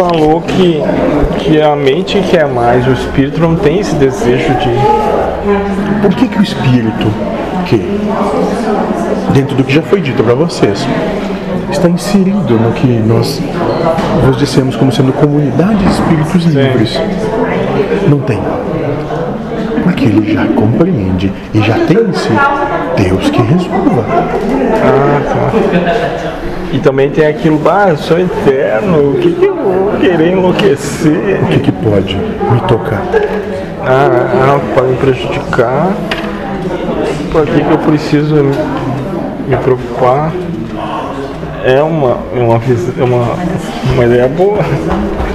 falou que, que a mente quer mais, o espírito não tem esse desejo de. Por que, que o espírito, que, dentro do que já foi dito para vocês, está inserido no que nós vos dissemos como sendo comunidade de espíritos livres, não tem? Porque ele já compreende e já tem em si Deus que resolva. Ah, tá. E também tem aquilo, ah, eu sou eterno, o que, que eu vou querer enlouquecer? O que, que pode me tocar? Ah, ah pode me prejudicar. Por que, que eu preciso me, me preocupar? É uma, uma, vis- uma, uma ideia boa.